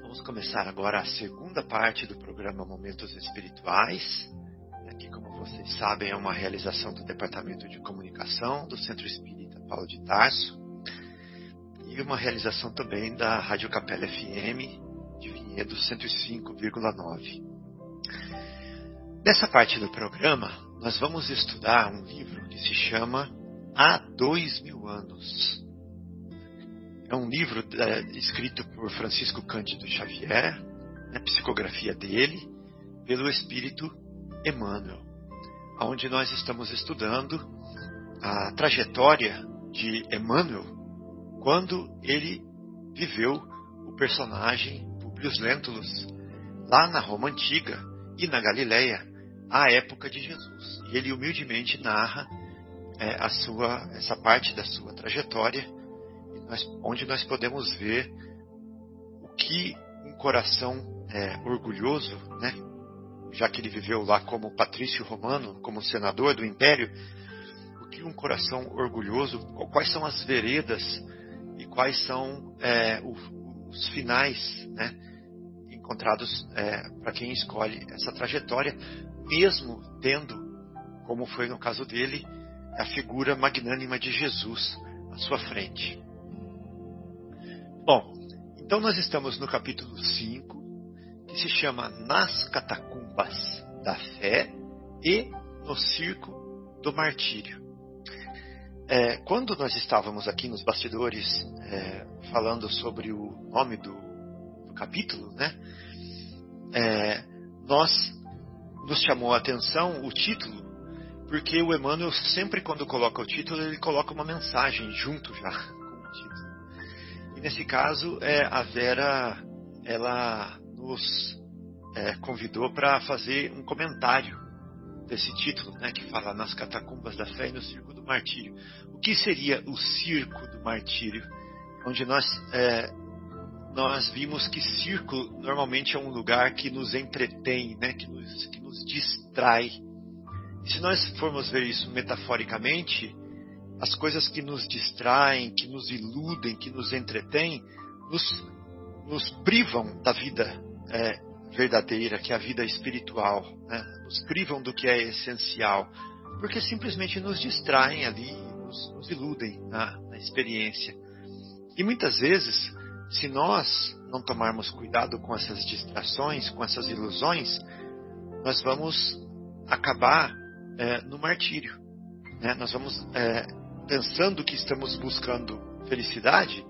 Vamos começar agora a segunda parte do programa Momentos Espirituais. Aqui, como vocês sabem, é uma realização do Departamento de Comunicação do Centro Espírita Paulo de Tarso e uma realização também da Rádio Capela FM de Vinhedo 105,9. Nessa parte do programa, nós vamos estudar um livro que se chama Há Dois Mil Anos. É um livro é, escrito por Francisco Cândido Xavier, a né, psicografia dele, pelo Espírito Emmanuel, onde nós estamos estudando a trajetória de Emmanuel quando ele viveu o personagem Publius Lentulus lá na Roma Antiga e na Galileia, à época de Jesus. E ele humildemente narra é, a sua, essa parte da sua trajetória, nós, onde nós podemos ver o que um coração é, orgulhoso, né, já que ele viveu lá como patrício romano, como senador do império, o que um coração orgulhoso, quais são as veredas e quais são é, os finais né, encontrados é, para quem escolhe essa trajetória, mesmo tendo, como foi no caso dele, a figura magnânima de Jesus à sua frente. Bom, então nós estamos no capítulo 5, que se chama Nas Catacumbas da Fé e no Circo do Martírio. É, quando nós estávamos aqui nos bastidores é, falando sobre o nome do, do capítulo, né, é, nós nos chamou a atenção o título, porque o Emmanuel sempre quando coloca o título, ele coloca uma mensagem junto já com o título. Nesse caso, é, a Vera, ela nos é, convidou para fazer um comentário desse título, né, que fala nas catacumbas da fé e no circo do martírio. O que seria o circo do martírio? Onde nós é, nós vimos que circo normalmente é um lugar que nos entretém, né, que, nos, que nos distrai. E se nós formos ver isso metaforicamente, as coisas que nos distraem, que nos iludem, que nos entretêm, nos, nos privam da vida é, verdadeira, que é a vida espiritual, né? nos privam do que é essencial, porque simplesmente nos distraem ali, nos, nos iludem na, na experiência. E muitas vezes se nós não tomarmos cuidado com essas distrações, com essas ilusões, nós vamos acabar é, no martírio. Né? Nós vamos, é, pensando que estamos buscando felicidade,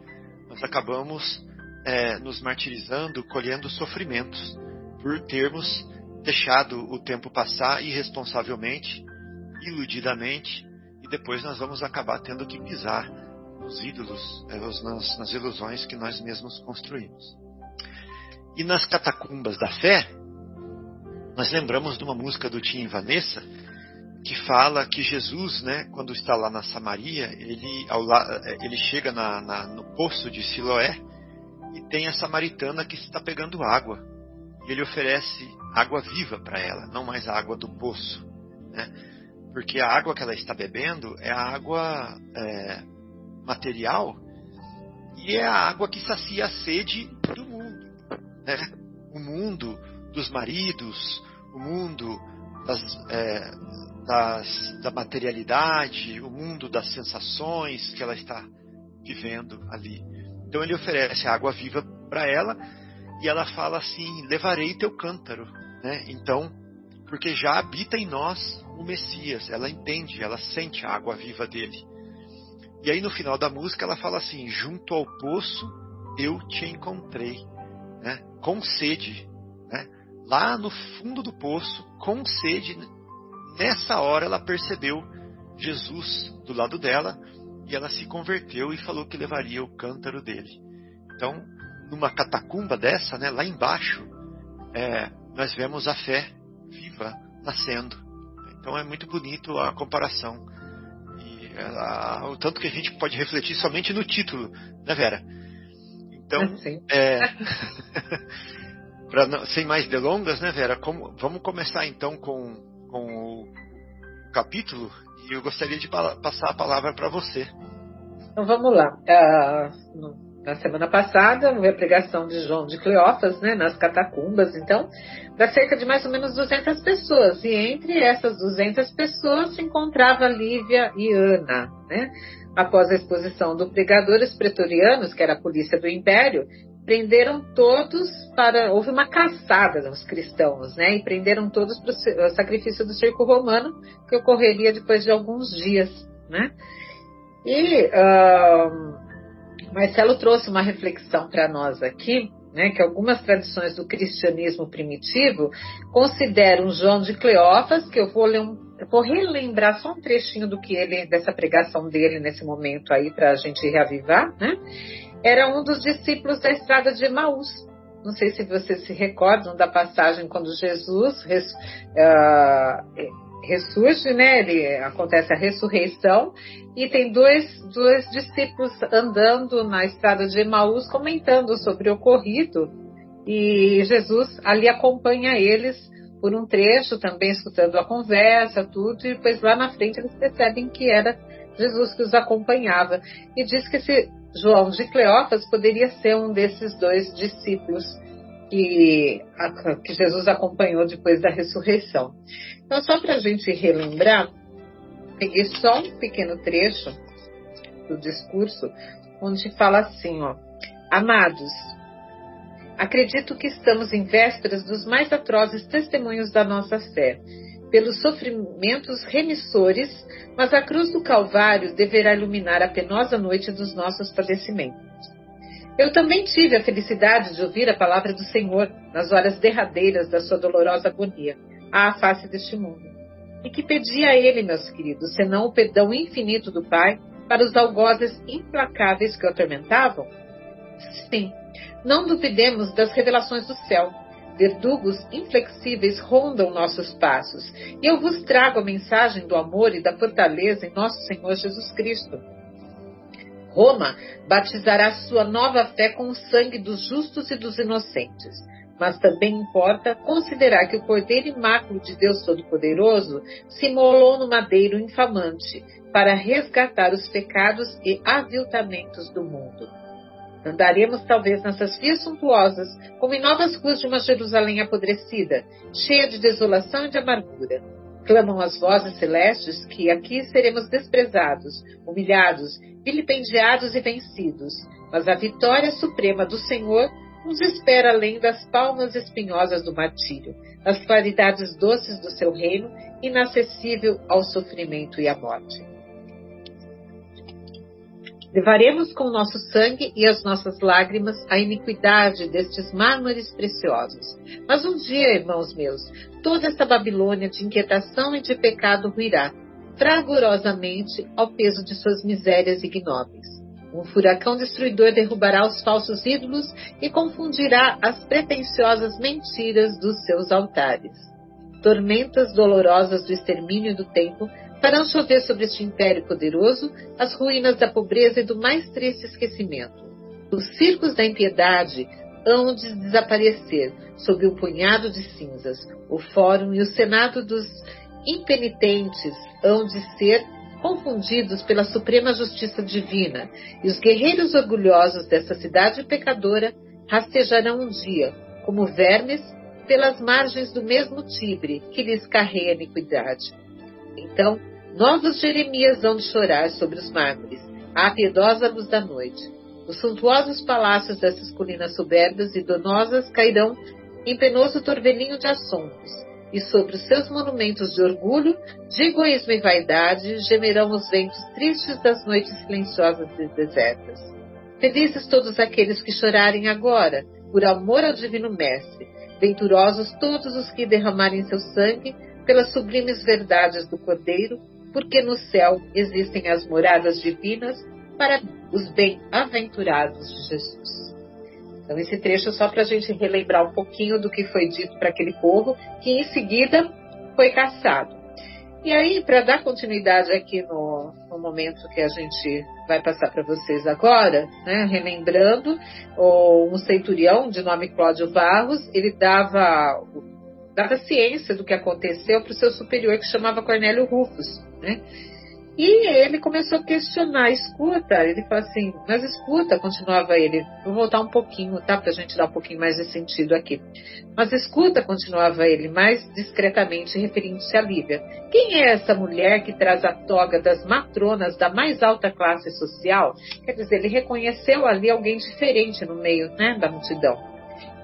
nós acabamos é, nos martirizando, colhendo sofrimentos por termos deixado o tempo passar irresponsavelmente, iludidamente, e depois nós vamos acabar tendo que pisar nos ídolos, é, nas, nas ilusões que nós mesmos construímos. E nas catacumbas da fé, nós lembramos de uma música do Tim Vanessa fala que Jesus, né, quando está lá na Samaria, ele, ao, ele chega na, na, no poço de Siloé e tem a samaritana que está pegando água. E ele oferece água viva para ela, não mais a água do poço. Né? Porque a água que ela está bebendo é a água é, material e é a água que sacia a sede do mundo. Né? O mundo dos maridos, o mundo das, é, das, da materialidade, o mundo das sensações que ela está vivendo ali. Então ele oferece água viva para ela e ela fala assim: levarei teu cântaro. Né? Então, porque já habita em nós o Messias, ela entende, ela sente a água viva dele. E aí no final da música ela fala assim: junto ao poço eu te encontrei, né? com sede, né? lá no fundo do poço, com sede. Nessa hora ela percebeu Jesus do lado dela e ela se converteu e falou que levaria o cântaro dele. Então, numa catacumba dessa, né, lá embaixo, é, nós vemos a fé viva nascendo. Então é muito bonito a comparação a, o tanto que a gente pode refletir somente no título, né, Vera? Então, é, pra, sem mais delongas, né, Vera? Como, vamos começar então com, com o capítulo e eu gostaria de passar a palavra para você. Então vamos lá. Uh, na semana passada, houve a pregação de João de Cleófas, né, nas catacumbas, então, para cerca de mais ou menos 200 pessoas. E entre essas 200 pessoas se encontrava Lívia e Ana, né? Após a exposição do pregador, os pretorianos, que era a polícia do império, prenderam todos para. Houve uma caçada dos cristãos, né? E prenderam todos para o sacrifício do circo romano, que ocorreria depois de alguns dias, né? E uh, Marcelo trouxe uma reflexão para nós aqui, né? Que algumas tradições do cristianismo primitivo consideram João de Cleófas, que eu vou ler um eu vou relembrar só um trechinho do que ele, dessa pregação dele nesse momento aí, para a gente reavivar, né? Era um dos discípulos da estrada de Emaús. Não sei se vocês se recordam da passagem quando Jesus res, uh, ressurge, né? Ele, acontece a ressurreição e tem dois, dois discípulos andando na estrada de Emaús comentando sobre o ocorrido e Jesus ali acompanha eles por um trecho, também escutando a conversa, tudo, e depois lá na frente eles percebem que era Jesus que os acompanhava. E diz que esse João de Cleófas poderia ser um desses dois discípulos que, que Jesus acompanhou depois da ressurreição. Então, só para a gente relembrar, peguei só um pequeno trecho do discurso, onde fala assim, ó, Amados, Acredito que estamos em vésperas dos mais atrozes testemunhos da nossa fé, pelos sofrimentos remissores, mas a cruz do Calvário deverá iluminar a penosa noite dos nossos padecimentos. Eu também tive a felicidade de ouvir a palavra do Senhor nas horas derradeiras da sua dolorosa agonia, à face deste mundo. E que pedia a ele, meus queridos, senão o perdão infinito do Pai para os algozes implacáveis que o atormentavam? Sim, não duvidemos das revelações do céu. Verdugos inflexíveis rondam nossos passos, e eu vos trago a mensagem do amor e da fortaleza em nosso Senhor Jesus Cristo. Roma batizará sua nova fé com o sangue dos justos e dos inocentes. Mas também importa considerar que o Cordeiro Imáculo de Deus Todo-Poderoso se molou no madeiro infamante para resgatar os pecados e aviltamentos do mundo. Andaremos talvez nessas vias suntuosas, como em novas ruas de uma Jerusalém apodrecida, cheia de desolação e de amargura. Clamam as vozes celestes que aqui seremos desprezados, humilhados, vilipendiados e vencidos, mas a vitória suprema do Senhor nos espera além das palmas espinhosas do martírio, nas claridades doces do seu reino, inacessível ao sofrimento e à morte. Levaremos com o nosso sangue e as nossas lágrimas a iniquidade destes mármores preciosos. Mas um dia, irmãos meus, toda esta Babilônia de inquietação e de pecado ruirá, fragorosamente ao peso de suas misérias ignóbeis. Um furacão destruidor derrubará os falsos ídolos e confundirá as pretensiosas mentiras dos seus altares. Tormentas dolorosas do extermínio do tempo farão chover sobre este império poderoso as ruínas da pobreza e do mais triste esquecimento. Os circos da impiedade hão de desaparecer sob o punhado de cinzas. O fórum e o senado dos impenitentes hão de ser confundidos pela suprema justiça divina, e os guerreiros orgulhosos dessa cidade pecadora rastejarão um dia, como vermes, pelas margens do mesmo Tibre que lhes carrega a iniquidade. Então, Novos Jeremias de chorar sobre os mármores, à piedosa luz da noite. Os suntuosos palácios dessas colinas soberbas e donosas cairão em penoso torvelinho de assombros, e sobre os seus monumentos de orgulho, de egoísmo e vaidade, gemerão os ventos tristes das noites silenciosas e desertas. Felizes todos aqueles que chorarem agora, por amor ao Divino Mestre, venturosos todos os que derramarem seu sangue pelas sublimes verdades do Cordeiro porque no céu existem as moradas divinas para os bem-aventurados de Jesus. Então, esse trecho é só para a gente relembrar um pouquinho do que foi dito para aquele povo, que em seguida foi caçado. E aí, para dar continuidade aqui no, no, momento que a gente vai passar para vocês agora, né, relembrando, um centurião de nome Cláudio Barros, ele dava dava ciência do que aconteceu para o seu superior, que chamava Cornélio Rufus. Né? E ele começou a questionar, escuta, ele falou assim, mas escuta, continuava ele, vou voltar um pouquinho, tá, pra gente dar um pouquinho mais de sentido aqui. Mas escuta, continuava ele, mais discretamente referindo-se a Lívia. Quem é essa mulher que traz a toga das matronas da mais alta classe social? Quer dizer, ele reconheceu ali alguém diferente no meio, né, da multidão.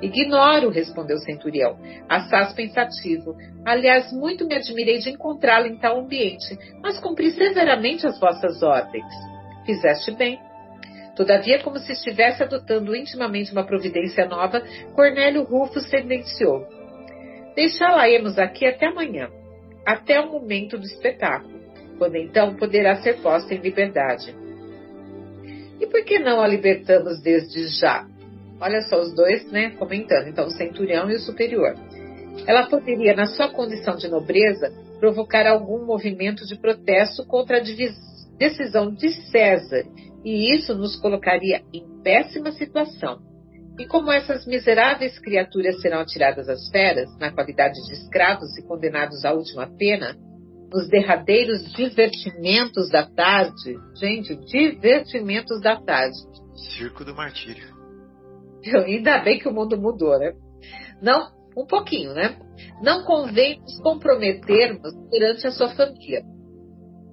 Ignoro, respondeu o centurião, assaz pensativo. Aliás, muito me admirei de encontrá-lo em tal ambiente, mas cumpri severamente as vossas ordens. Fizeste bem. Todavia, como se estivesse adotando intimamente uma providência nova, Cornélio Rufo sentenciou. Deixá-la-emos aqui até amanhã, até o momento do espetáculo, quando então poderá ser posta em liberdade. E por que não a libertamos desde já? Olha só os dois, né, comentando. Então, o centurião e o superior. Ela poderia, na sua condição de nobreza, provocar algum movimento de protesto contra a decisão de César, e isso nos colocaria em péssima situação. E como essas miseráveis criaturas serão atiradas às feras, na qualidade de escravos e condenados à última pena, nos derradeiros divertimentos da tarde, gente, divertimentos da tarde. Circo do Martírio. Ainda bem que o mundo mudou, né? Não, um pouquinho, né? Não convém nos comprometermos perante a sua família.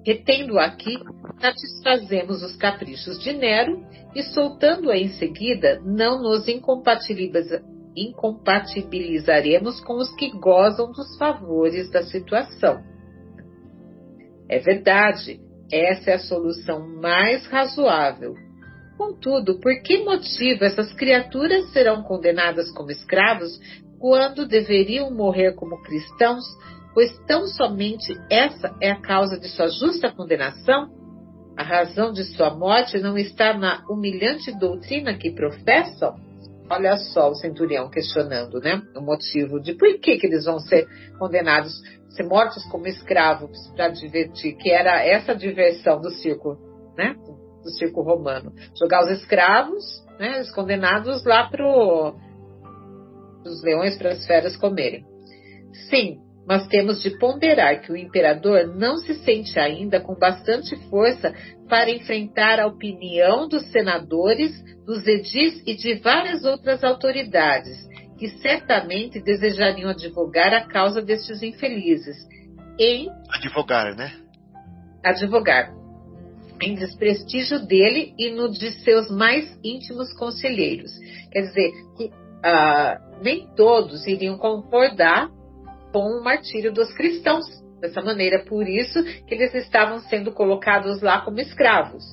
Retendo aqui, satisfazemos os caprichos de Nero e, soltando-a em seguida, não nos incompatibilizaremos com os que gozam dos favores da situação. É verdade, essa é a solução mais razoável, Contudo, por que motivo essas criaturas serão condenadas como escravos quando deveriam morrer como cristãos, pois tão somente essa é a causa de sua justa condenação? A razão de sua morte não está na humilhante doutrina que professam? Olha só o centurião questionando, né? O motivo de por que, que eles vão ser condenados, ser mortos como escravos para divertir, que era essa diversão do circo, né? Do circo romano. Jogar os escravos, né, os condenados lá para os leões, para as feras comerem. Sim, mas temos de ponderar que o imperador não se sente ainda com bastante força para enfrentar a opinião dos senadores, dos edis e de várias outras autoridades, que certamente desejariam advogar a causa destes infelizes. Em advogar, né? Advogar em desprestígio dele e no de seus mais íntimos conselheiros. Quer dizer, que uh, nem todos iriam concordar com o martírio dos cristãos dessa maneira, por isso que eles estavam sendo colocados lá como escravos.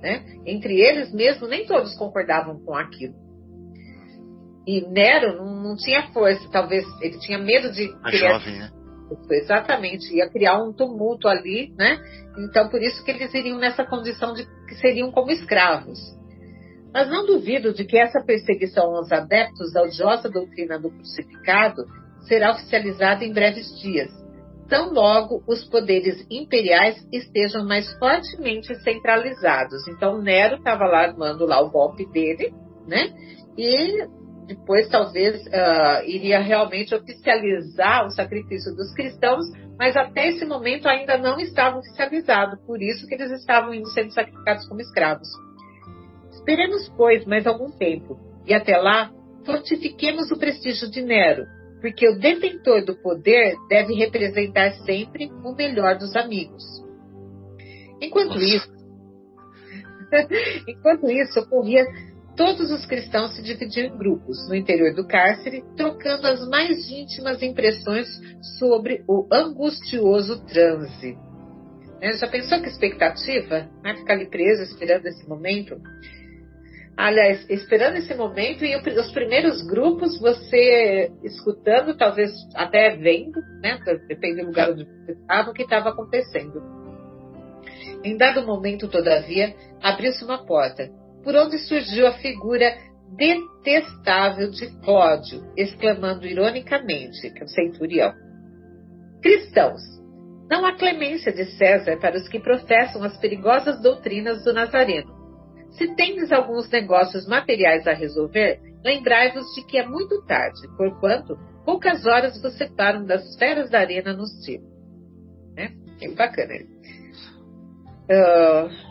Né? Entre eles mesmo, nem todos concordavam com aquilo. E Nero não, não tinha força, talvez ele tinha medo de. A jovem, né? Exatamente, ia criar um tumulto ali, né? Então, por isso que eles iriam nessa condição de que seriam como escravos. Mas não duvido de que essa perseguição aos adeptos da odiosa doutrina do crucificado será oficializada em breves dias, tão logo os poderes imperiais estejam mais fortemente centralizados. Então, Nero estava lá armando lá o golpe dele, né? E depois talvez uh, iria realmente oficializar o sacrifício dos cristãos, mas até esse momento ainda não estava oficializado, por isso que eles estavam indo sendo sacrificados como escravos. Esperemos, pois, mais algum tempo, e até lá, fortifiquemos o prestígio de Nero, porque o detentor do poder deve representar sempre o melhor dos amigos. Enquanto Nossa. isso, enquanto isso ocorria Todos os cristãos se dividiam em grupos no interior do cárcere, trocando as mais íntimas impressões sobre o angustioso transe. Né? Já pensou que expectativa? Né? Ficar ali preso esperando esse momento? Aliás, esperando esse momento e os primeiros grupos você escutando, talvez até vendo, né? Depende do lugar onde você estava, o que estava acontecendo. Em dado momento, todavia, abriu-se uma porta por onde surgiu a figura detestável de Cláudio, exclamando ironicamente, que é o centurião: Cristãos, não há clemência de César para os que professam as perigosas doutrinas do Nazareno. Se tendes alguns negócios materiais a resolver, lembrai-vos de que é muito tarde, porquanto poucas horas vos separam das feras da arena no circo. Né? Que bacana. Uh,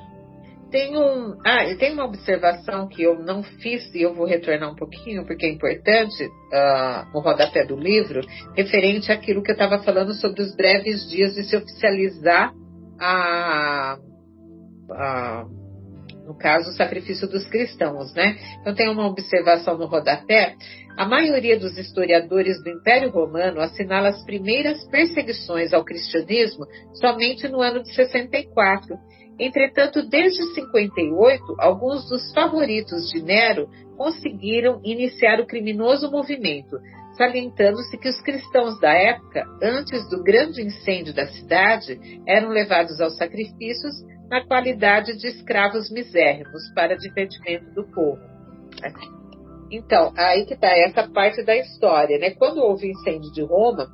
tem, um, ah, tem uma observação que eu não fiz e eu vou retornar um pouquinho, porque é importante, uh, no rodapé do livro, referente àquilo que eu estava falando sobre os breves dias de se oficializar a, a no caso, o sacrifício dos cristãos, né? Então tem uma observação no rodapé. A maioria dos historiadores do Império Romano assinala as primeiras perseguições ao cristianismo somente no ano de 64. Entretanto, desde 58, alguns dos favoritos de Nero conseguiram iniciar o criminoso movimento, salientando-se que os cristãos da época, antes do grande incêndio da cidade, eram levados aos sacrifícios na qualidade de escravos misérrimos para divertimento do povo. Então, aí que está essa parte da história, né? Quando houve incêndio de Roma,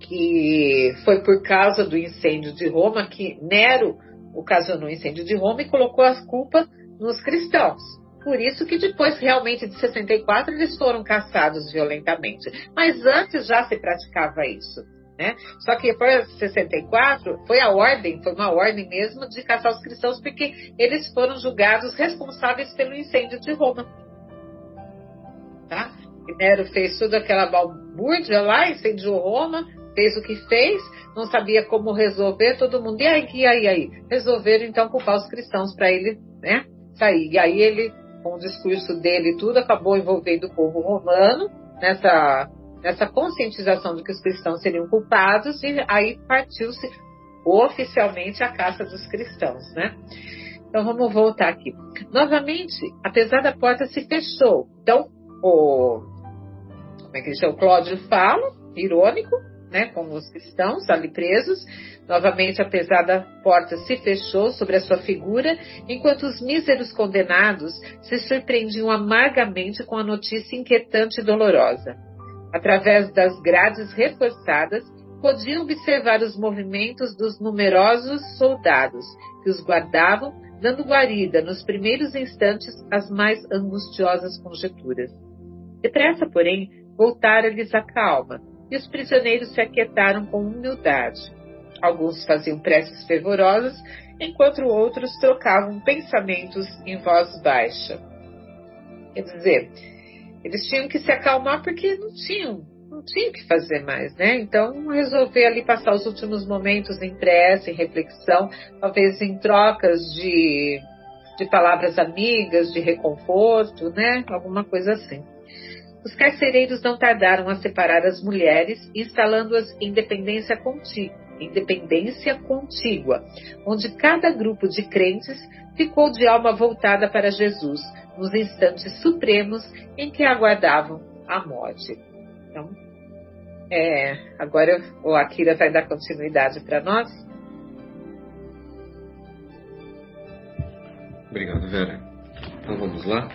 que foi por causa do incêndio de Roma que Nero ocasionou o incêndio de Roma e colocou a culpa nos cristãos. Por isso que depois, realmente, de 64, eles foram caçados violentamente. Mas antes já se praticava isso. Né? Só que depois de 64 foi a ordem, foi uma ordem mesmo de caçar os cristãos, porque eles foram julgados responsáveis pelo incêndio de Roma. Tá? Nero fez toda aquela balbúrdia lá, incendiou Roma, fez o que fez, não sabia como resolver, todo mundo, e aí, e aí, aí? Resolveram então culpar os cristãos para ele né, sair. E aí ele, com o discurso dele e tudo, acabou envolvendo o povo romano nessa, nessa conscientização de que os cristãos seriam culpados, e aí partiu-se oficialmente a caça dos cristãos, né? Então vamos voltar aqui. Novamente, apesar da porta se fechou. Então, o como é que chama? O Cláudio fala, irônico, né, com os cristãos ali presos. Novamente, apesar da porta se fechou sobre a sua figura, enquanto os míseros condenados se surpreendiam amargamente com a notícia inquietante e dolorosa. Através das grades reforçadas, podiam observar os movimentos dos numerosos soldados que os guardavam, dando guarida nos primeiros instantes às mais angustiosas conjecturas. Depressa, porém, voltara-lhes a calma, e os prisioneiros se aquietaram com humildade. Alguns faziam preces fervorosas, enquanto outros trocavam pensamentos em voz baixa. Quer dizer, eles tinham que se acalmar porque não tinham, não tinham o que fazer mais, né? Então, resolver ali passar os últimos momentos em prece, em reflexão, talvez em trocas de, de palavras amigas, de reconforto, né? Alguma coisa assim. Os carcereiros não tardaram a separar as mulheres, instalando-as em dependência contígua, independência contígua, onde cada grupo de crentes ficou de alma voltada para Jesus, nos instantes supremos em que aguardavam a morte. Então, é, agora o Akira vai dar continuidade para nós. Obrigado, Vera. Então vamos lá.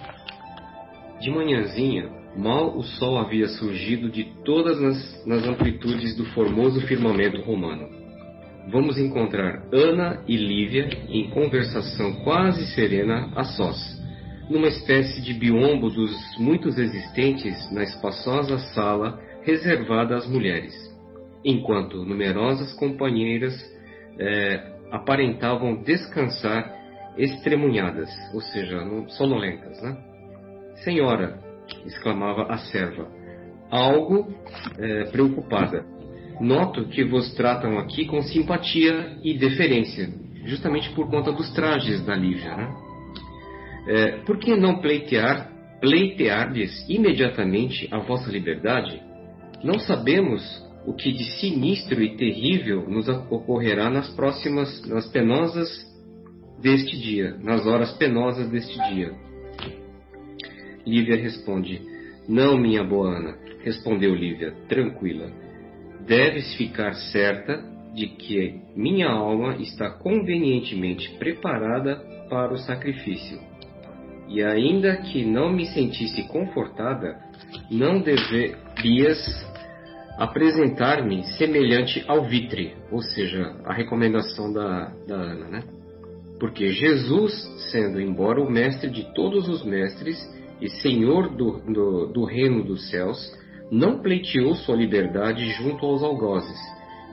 De manhãzinha, Mal o sol havia surgido de todas as nas amplitudes do formoso firmamento romano. Vamos encontrar Ana e Lívia em conversação quase serena a sós, numa espécie de biombo dos muitos existentes na espaçosa sala reservada às mulheres, enquanto numerosas companheiras é, aparentavam descansar estremunhadas, ou seja, sonolentas. Né? Senhora, exclamava a serva, algo é, preocupada. Noto que vos tratam aqui com simpatia e deferência, justamente por conta dos trajes da Lívia. Né? É, por que não pleitear, pleitear-lhes imediatamente a vossa liberdade? Não sabemos o que de sinistro e terrível nos ocorrerá nas próximas, nas penosas deste dia, nas horas penosas deste dia. Lívia responde: Não, minha boa Ana, respondeu Lívia, tranquila. Deves ficar certa de que minha alma está convenientemente preparada para o sacrifício. E ainda que não me sentisse confortada, não deverias apresentar-me semelhante ao vitre, ou seja, a recomendação da, da Ana, né? Porque Jesus, sendo embora o mestre de todos os mestres, e senhor do, do, do reino dos céus, não pleiteou sua liberdade junto aos algozes,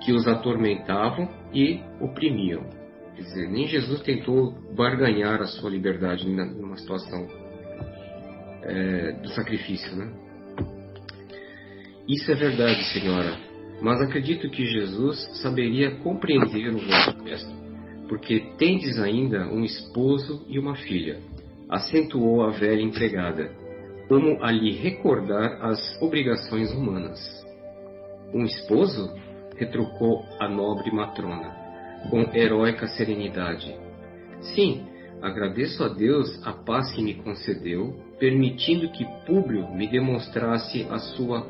que os atormentavam e oprimiam. Quer dizer, nem Jesus tentou barganhar a sua liberdade numa situação é, do sacrifício, né? Isso é verdade, senhora, mas acredito que Jesus saberia compreender o vosso gesto, porque tendes ainda um esposo e uma filha, acentuou a velha empregada, como a lhe recordar as obrigações humanas. Um esposo? retrucou a nobre matrona, com heróica serenidade. Sim, agradeço a Deus a paz que me concedeu, permitindo que Públio me demonstrasse a sua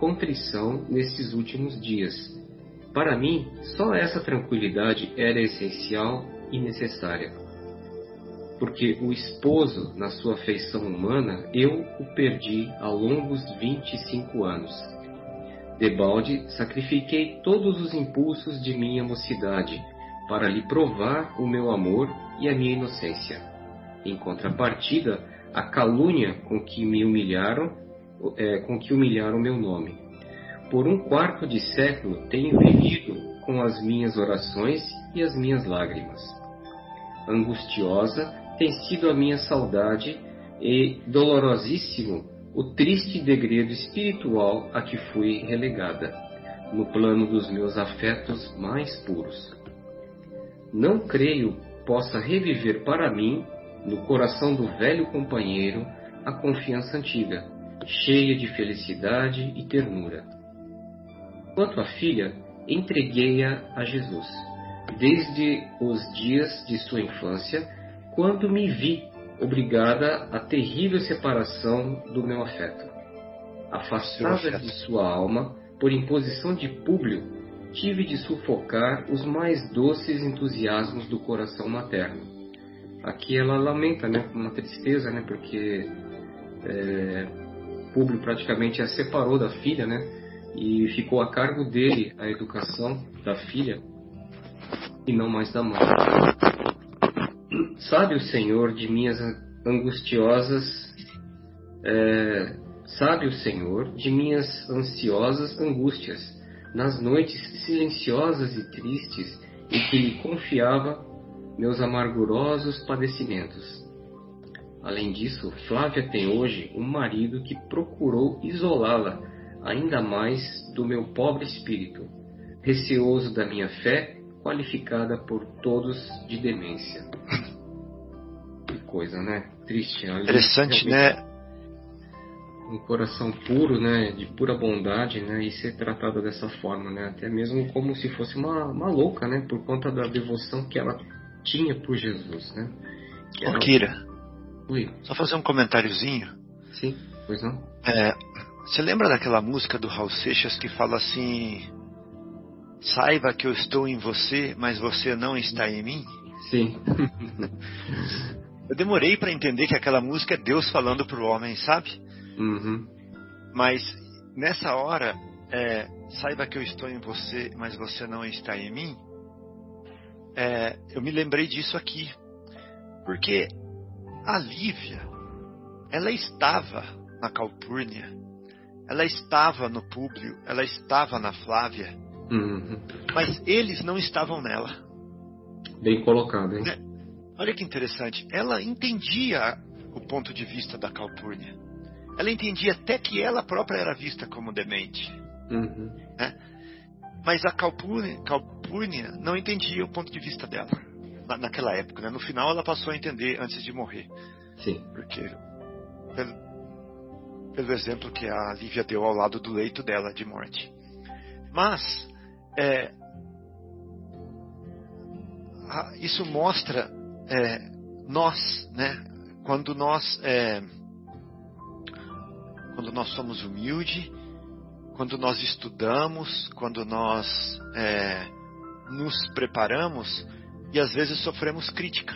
contrição nesses últimos dias. Para mim, só essa tranquilidade era essencial e necessária. Porque o esposo, na sua feição humana, eu o perdi há longos 25 anos. Debalde, sacrifiquei todos os impulsos de minha mocidade para lhe provar o meu amor e a minha inocência. Em contrapartida, a calúnia com que me humilharam é, com que humilharam meu nome. Por um quarto de século tenho vivido com as minhas orações e as minhas lágrimas. Angustiosa tem sido a minha saudade e dolorosíssimo o triste degredo espiritual a que fui relegada, no plano dos meus afetos mais puros. Não creio possa reviver para mim, no coração do velho companheiro, a confiança antiga, cheia de felicidade e ternura. Quanto à filha, entreguei-a a Jesus, desde os dias de sua infância, quando me vi obrigada à terrível separação do meu afeto. Afastada de sua alma, por imposição de Públio, tive de sufocar os mais doces entusiasmos do coração materno. Aqui ela lamenta, né, com uma tristeza, né, porque é, Públio praticamente a separou da filha, né? E ficou a cargo dele a educação da filha e não mais da mãe. Sabe o Senhor de minhas angustiosas, é, sabe o Senhor de minhas ansiosas angústias, nas noites silenciosas e tristes em que lhe confiava meus amargurosos padecimentos. Além disso, Flávia tem hoje um marido que procurou isolá-la ainda mais do meu pobre espírito, receoso da minha fé, qualificada por todos de demência. Coisa, né? Triste. Ali, Interessante, né? Um coração puro, né? De pura bondade, né? E ser tratada dessa forma, né? Até mesmo como se fosse uma, uma louca, né? Por conta da devoção que ela tinha por Jesus, né? Que era... Kira, Oi. Só fazer um comentáriozinho. Sim, pois não. É, você lembra daquela música do Raul Seixas que fala assim: Saiba que eu estou em você, mas você não está em mim? Sim. eu demorei para entender que aquela música é Deus falando para o homem, sabe? Uhum. Mas nessa hora, é, saiba que eu estou em você, mas você não está em mim. É, eu me lembrei disso aqui. Porque a Lívia, ela estava na Calpurnia, ela estava no Públio, ela estava na Flávia, uhum. mas eles não estavam nela. Bem colocado, hein? Olha que interessante. Ela entendia o ponto de vista da Calpurnia. Ela entendia até que ela própria era vista como demente. Uhum. Né? Mas a Calpurnia, Calpurnia não entendia o ponto de vista dela na, naquela época. Né? No final ela passou a entender antes de morrer. Sim. Porque pelo, pelo exemplo que a Lívia deu ao lado do leito dela de morte. Mas é, a, isso mostra é, nós, né? Quando nós é, quando nós somos humildes, quando nós estudamos, quando nós é, nos preparamos, e às vezes sofremos crítica.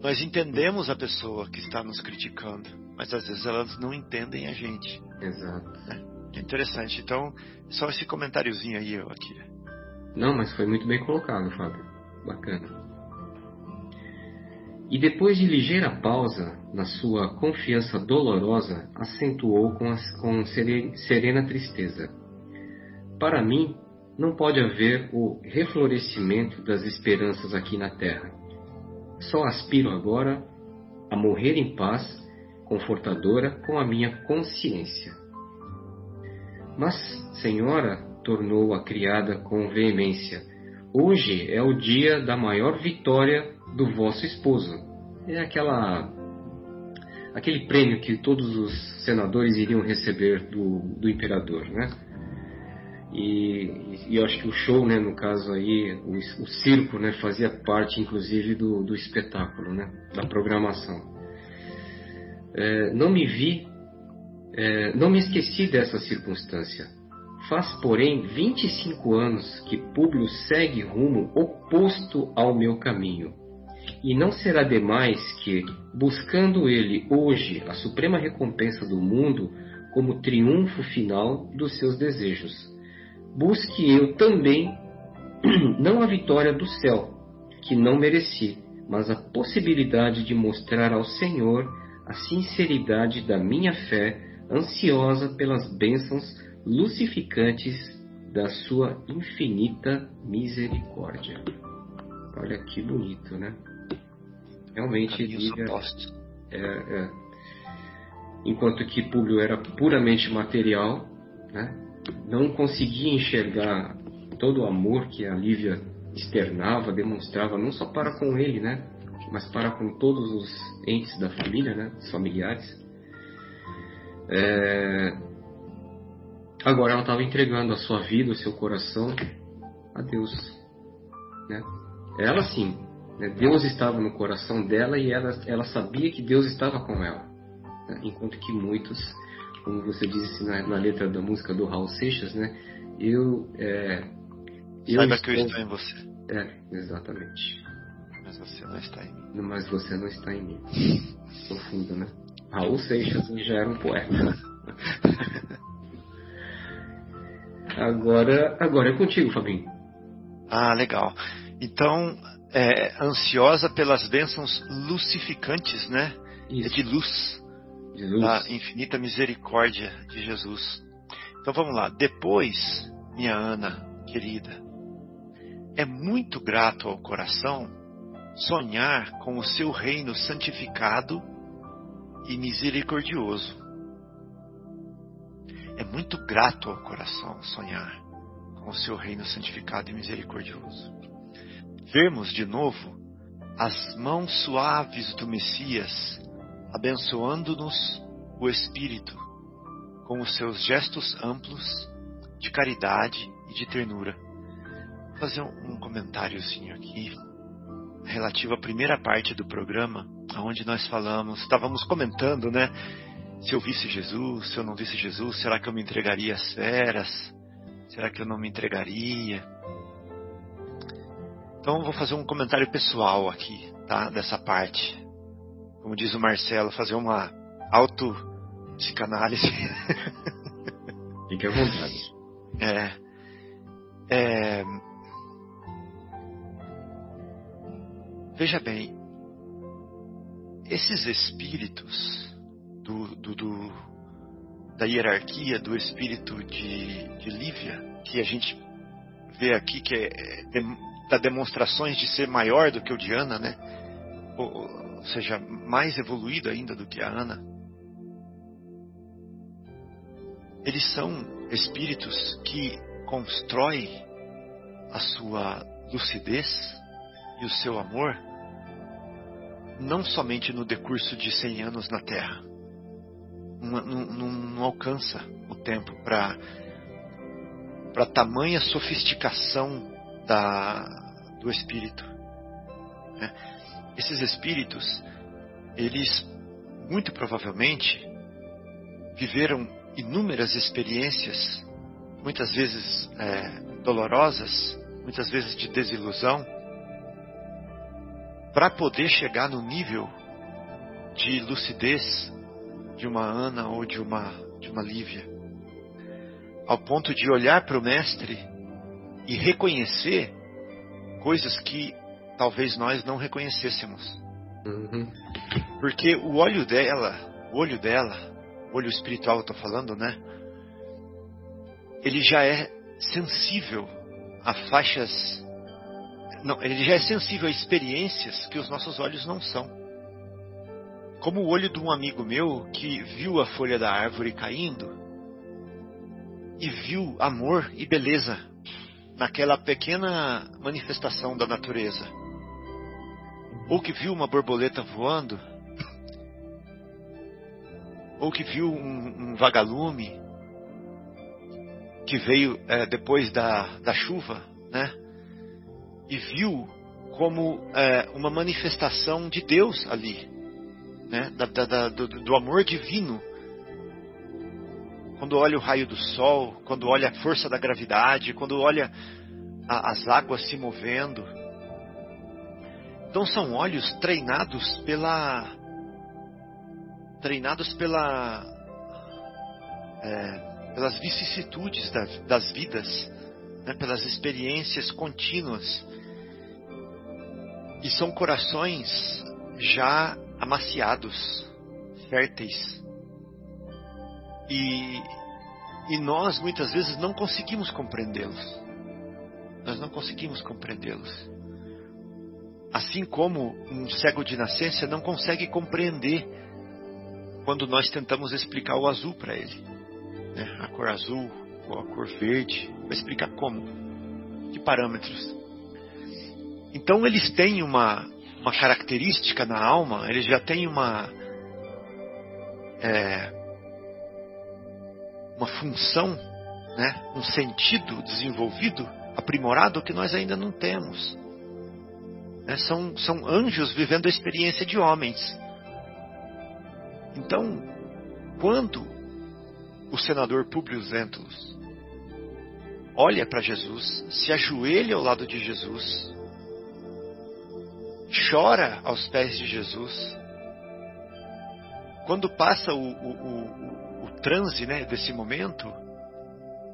Nós entendemos a pessoa que está nos criticando, mas às vezes elas não entendem a gente. Exato. É interessante. Então, só esse comentáriozinho aí, aqui. Não, mas foi muito bem colocado, Fábio. Bacana. E depois de ligeira pausa na sua confiança dolorosa, acentuou com, com serena tristeza. Para mim, não pode haver o reflorescimento das esperanças aqui na terra. Só aspiro agora a morrer em paz, confortadora com a minha consciência. Mas, senhora, tornou a criada com veemência, hoje é o dia da maior vitória do vosso esposo. É aquela aquele prêmio que todos os senadores iriam receber do, do imperador, né? E, e, eu acho que o show, né, no caso aí, o, o circo, né, fazia parte, inclusive, do, do espetáculo, né, da programação. É, não me vi, é, não me esqueci dessa circunstância. Faz, porém, 25 anos que Públio segue rumo oposto ao meu caminho. E não será demais que, buscando ele hoje a suprema recompensa do mundo como triunfo final dos seus desejos, busque eu também não a vitória do céu, que não mereci, mas a possibilidade de mostrar ao Senhor a sinceridade da minha fé, ansiosa pelas bênçãos lucificantes da sua infinita misericórdia. Olha que bonito, né? Realmente diga, é, é, enquanto que Públio era puramente material, né? não conseguia enxergar todo o amor que a Lívia externava, demonstrava, não só para com ele, né? Mas para com todos os entes da família, né? Os familiares. É... Agora ela estava entregando a sua vida, o seu coração a Deus, né? Ela sim? Deus estava no coração dela e ela, ela sabia que Deus estava com ela, né? enquanto que muitos como você disse na, na, letra da música do Raul Seixas, né? Eu, é, eu Saiba estou... que eu estou em você. É, exatamente. Mas você não está em mim. Mas você não está em mim. Profundo, né? Raul Seixas já era um poeta. agora, agora é contigo, Fabinho. Ah, legal. Então, é, ansiosa pelas bênçãos lucificantes, né? Isso. É de luz Jesus. da infinita misericórdia de Jesus. Então vamos lá. Depois, minha Ana querida, é muito grato ao coração sonhar com o seu reino santificado e misericordioso. É muito grato ao coração sonhar com o seu reino santificado e misericordioso. Vermos de novo as mãos suaves do Messias abençoando-nos o Espírito com os seus gestos amplos de caridade e de ternura. Vou fazer um comentáriozinho aqui relativo à primeira parte do programa, onde nós falamos, estávamos comentando, né? Se eu visse Jesus, se eu não visse Jesus, será que eu me entregaria às feras? Será que eu não me entregaria? Então vou fazer um comentário pessoal aqui, tá? Dessa parte como diz o Marcelo, fazer uma auto-psicanálise. Fique à vontade. É, é, veja bem, esses espíritos do, do, do, da hierarquia do espírito de, de Lívia, que a gente vê aqui que é, é, dá demonstrações de ser maior do que o Diana, né? ou seja, mais evoluído ainda do que a Ana, eles são espíritos que constroem a sua lucidez e o seu amor não somente no decurso de 100 anos na Terra. Não, não, não alcança o tempo para tamanha sofisticação da, do espírito. Né? esses espíritos, eles muito provavelmente viveram inúmeras experiências, muitas vezes é, dolorosas, muitas vezes de desilusão, para poder chegar no nível de lucidez de uma Ana ou de uma de uma Lívia, ao ponto de olhar para o mestre e reconhecer coisas que talvez nós não reconhecêssemos. Uhum. Porque o olho dela, o olho dela, o olho espiritual eu estou falando, né? Ele já é sensível a faixas. Não, ele já é sensível a experiências que os nossos olhos não são. Como o olho de um amigo meu que viu a folha da árvore caindo e viu amor e beleza naquela pequena manifestação da natureza. Ou que viu uma borboleta voando, ou que viu um, um vagalume que veio é, depois da, da chuva, né? E viu como é, uma manifestação de Deus ali, né? Da, da, do, do amor divino. Quando olha o raio do sol, quando olha a força da gravidade, quando olha a, as águas se movendo. Então são olhos treinados pela treinados pela é, pelas vicissitudes das, das vidas, né, pelas experiências contínuas. E são corações já amaciados, férteis. E, e nós muitas vezes não conseguimos compreendê-los. Nós não conseguimos compreendê-los. Assim como um cego de nascença não consegue compreender quando nós tentamos explicar o azul para ele. Né? A cor azul ou a cor verde. Vai explicar como? Que parâmetros? Então eles têm uma, uma característica na alma, eles já têm uma. É, uma função, né? um sentido desenvolvido, aprimorado que nós ainda não temos. Né? São, são anjos vivendo a experiência de homens. Então, quando o senador Publio Lentulus olha para Jesus, se ajoelha ao lado de Jesus, chora aos pés de Jesus, quando passa o, o, o, o transe né, desse momento,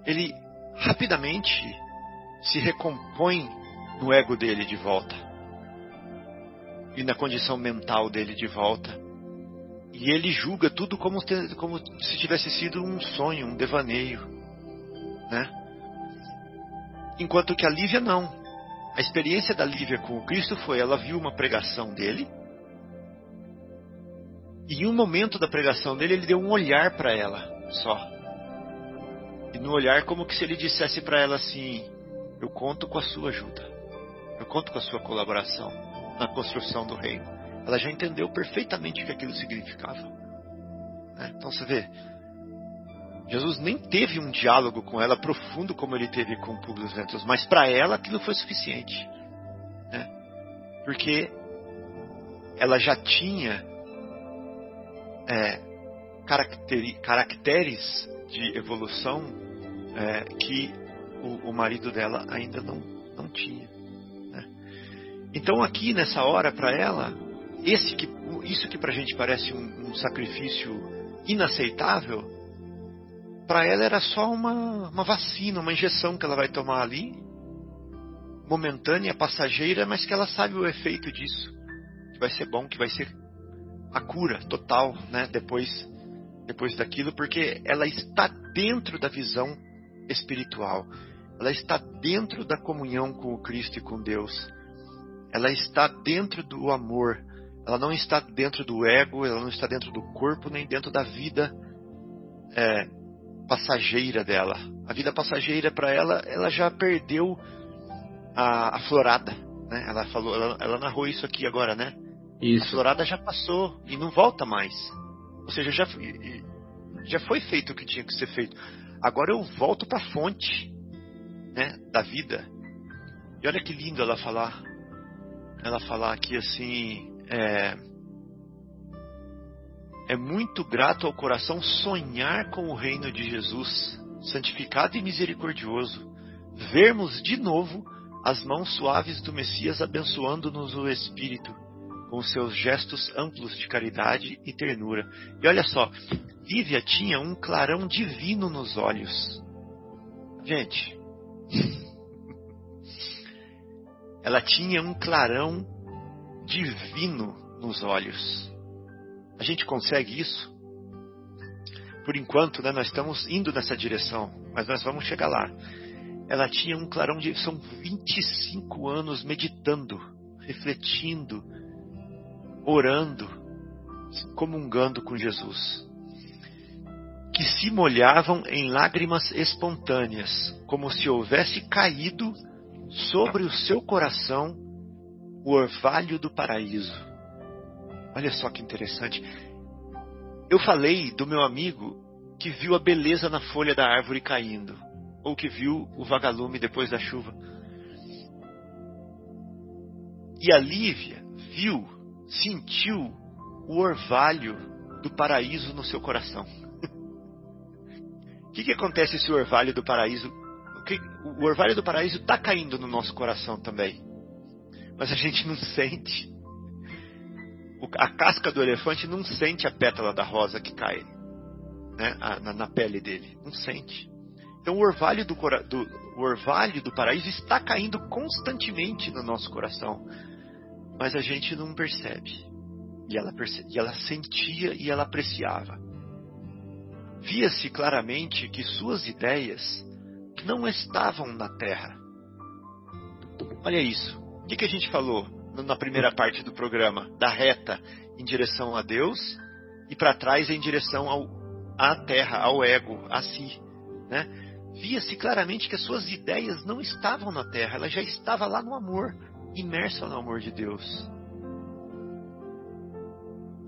ele rapidamente se recompõe no ego dele de volta e na condição mental dele de volta. E ele julga tudo como, como se tivesse sido um sonho, um devaneio. Né? Enquanto que a Lívia não. A experiência da Lívia com o Cristo foi: ela viu uma pregação dele. E em um momento da pregação dele, ele deu um olhar para ela só. E no olhar, como que se ele dissesse para ela assim: Eu conto com a sua ajuda. Eu conto com a sua colaboração na construção do reino. Ela já entendeu perfeitamente o que aquilo significava. Né? Então você vê, Jesus nem teve um diálogo com ela profundo como ele teve com Publius Ventus, mas para ela aquilo foi suficiente. Né? Porque ela já tinha é, caracteres de evolução é, que o, o, marido dela ainda não, não tinha. Né? Então aqui nessa hora para ela esse que, isso que para a gente parece um, um sacrifício inaceitável, para ela era só uma, uma vacina, uma injeção que ela vai tomar ali, momentânea, passageira, mas que ela sabe o efeito disso, que vai ser bom, que vai ser a cura total, né? Depois, depois daquilo, porque ela está dentro da visão espiritual, ela está dentro da comunhão com o Cristo e com Deus, ela está dentro do amor, ela não está dentro do ego, ela não está dentro do corpo, nem dentro da vida é, passageira dela. A vida passageira para ela, ela já perdeu a, a florada. Né? Ela falou, ela, ela, narrou isso aqui agora, né? Isso. A florada já passou e não volta mais. Ou seja, já, já foi feito o que tinha que ser feito. Agora eu volto para a fonte né, da vida. E olha que lindo ela falar. Ela falar aqui assim, é, é muito grato ao coração sonhar com o reino de Jesus, santificado e misericordioso, vermos de novo as mãos suaves do Messias abençoando-nos o Espírito, com seus gestos amplos de caridade e ternura. E olha só, Lívia tinha um clarão divino nos olhos. Gente, ela tinha um clarão divino nos olhos. A gente consegue isso? Por enquanto, né, nós estamos indo nessa direção, mas nós vamos chegar lá. ela tinha um clarão de. São 25 anos meditando, refletindo, orando, comungando com Jesus. Que se molhavam em lágrimas espontâneas, como se houvesse caído sobre o seu coração o orvalho do paraíso. Olha só que interessante. Eu falei do meu amigo que viu a beleza na folha da árvore caindo, ou que viu o vagalume depois da chuva. E a Lívia viu, sentiu o orvalho do paraíso no seu coração. O que, que acontece se o orvalho do paraíso. O, orvalho do paraíso está caindo no nosso coração também. Mas a gente não sente. A casca do elefante não sente a pétala da rosa que cai né, na, na, pele dele. Não sente. Então o orvalho do, do, o orvalho do paraíso está caindo constantemente no nosso coração. Mas a gente não percebe. E ela, e ela sentia e ela apreciava. Via-se claramente que suas ideias não estavam na terra. Olha isso. O que, que a gente falou na primeira parte do programa? Da reta em direção a Deus e para trás em direção ao, à terra, ao ego, a si. Né? Via-se claramente que as suas ideias não estavam na terra, ela já estava lá no amor, imersa no amor de Deus.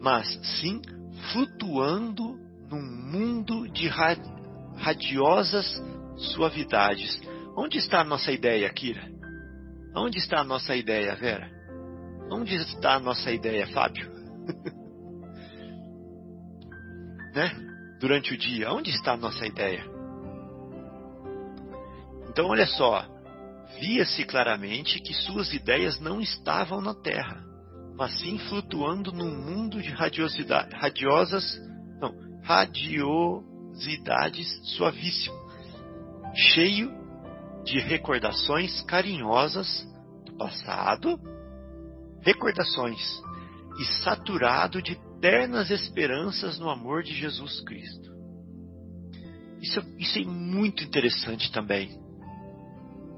Mas sim flutuando num mundo de radiosas suavidades. Onde está a nossa ideia, Kira? Onde está a nossa ideia, Vera? Onde está a nossa ideia, Fábio? né? Durante o dia, onde está a nossa ideia? Então, olha só, via-se claramente que suas ideias não estavam na Terra, mas sim flutuando num mundo de radiosas, não, radiosidades suavíssimo, cheio de recordações carinhosas do passado, recordações, e saturado de ternas esperanças no amor de Jesus Cristo. Isso, isso é muito interessante também.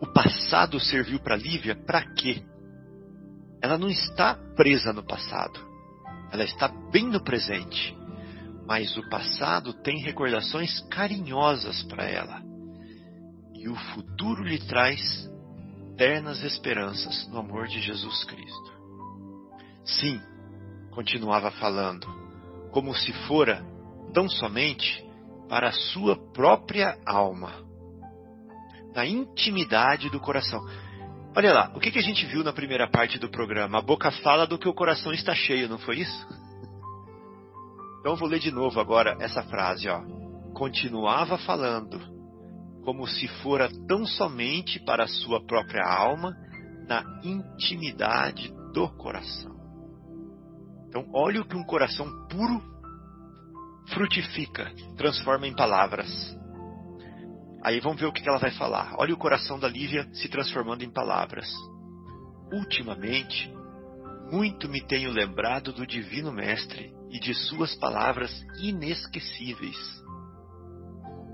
O passado serviu para Lívia para quê? Ela não está presa no passado. Ela está bem no presente. Mas o passado tem recordações carinhosas para ela e o futuro lhe traz ternas esperanças no amor de Jesus Cristo. Sim, continuava falando, como se fora tão somente para a sua própria alma, na intimidade do coração. Olha lá, o que, que a gente viu na primeira parte do programa? A boca fala do que o coração está cheio, não foi isso? Então vou ler de novo agora essa frase, ó. Continuava falando, como se fora tão somente para a sua própria alma, na intimidade do coração. Então, olha o que um coração puro frutifica, transforma em palavras. Aí vamos ver o que ela vai falar. Olha o coração da Lívia se transformando em palavras. Ultimamente, muito me tenho lembrado do Divino Mestre e de suas palavras inesquecíveis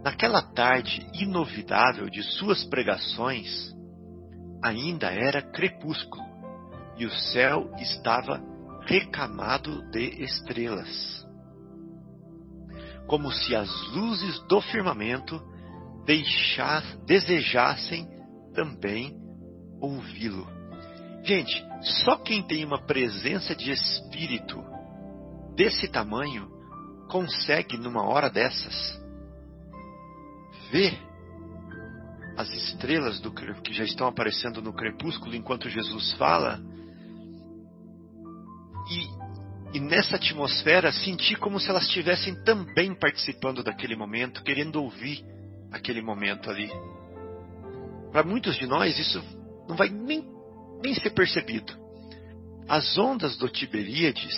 Naquela tarde inovidável de suas pregações, ainda era crepúsculo e o céu estava recamado de estrelas, como se as luzes do firmamento deixar, desejassem também ouvi-lo. Gente, só quem tem uma presença de espírito desse tamanho consegue, numa hora dessas, ver as estrelas do, que já estão aparecendo no crepúsculo enquanto Jesus fala e, e nessa atmosfera sentir como se elas estivessem também participando daquele momento, querendo ouvir aquele momento ali. Para muitos de nós isso não vai nem, nem ser percebido. As ondas do Tiberíades,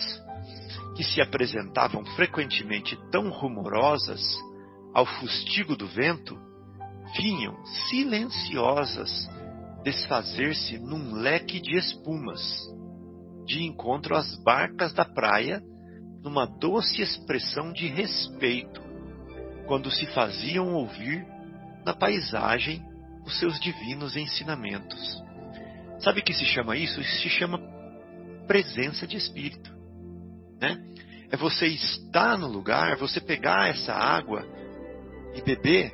que se apresentavam frequentemente tão rumorosas, ao fustigo do vento, vinham silenciosas desfazer-se num leque de espumas, de encontro às barcas da praia, numa doce expressão de respeito, quando se faziam ouvir na paisagem os seus divinos ensinamentos. Sabe o que se chama isso? Isso se chama presença de espírito. Né? É você estar no lugar, você pegar essa água e beber.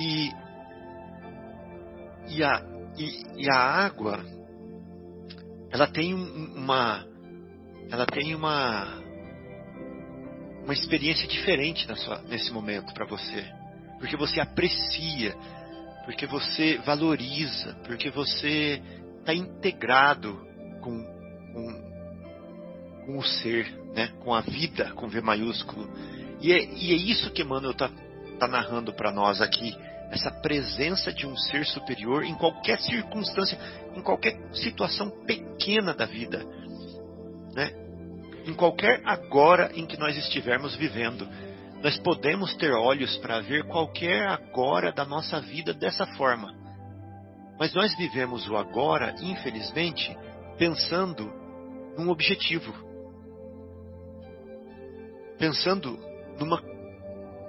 E, e, a, e, e a água, ela tem uma, ela tem uma, uma experiência diferente sua, nesse momento para você, porque você aprecia, porque você valoriza, porque você está integrado com, com, com, o ser, né? com a vida, com V maiúsculo. E é, e é isso que Emmanuel está tá narrando para nós aqui. Essa presença de um ser superior em qualquer circunstância, em qualquer situação pequena da vida. Né? Em qualquer agora em que nós estivermos vivendo. Nós podemos ter olhos para ver qualquer agora da nossa vida dessa forma. Mas nós vivemos o agora, infelizmente, pensando num objetivo. Pensando numa,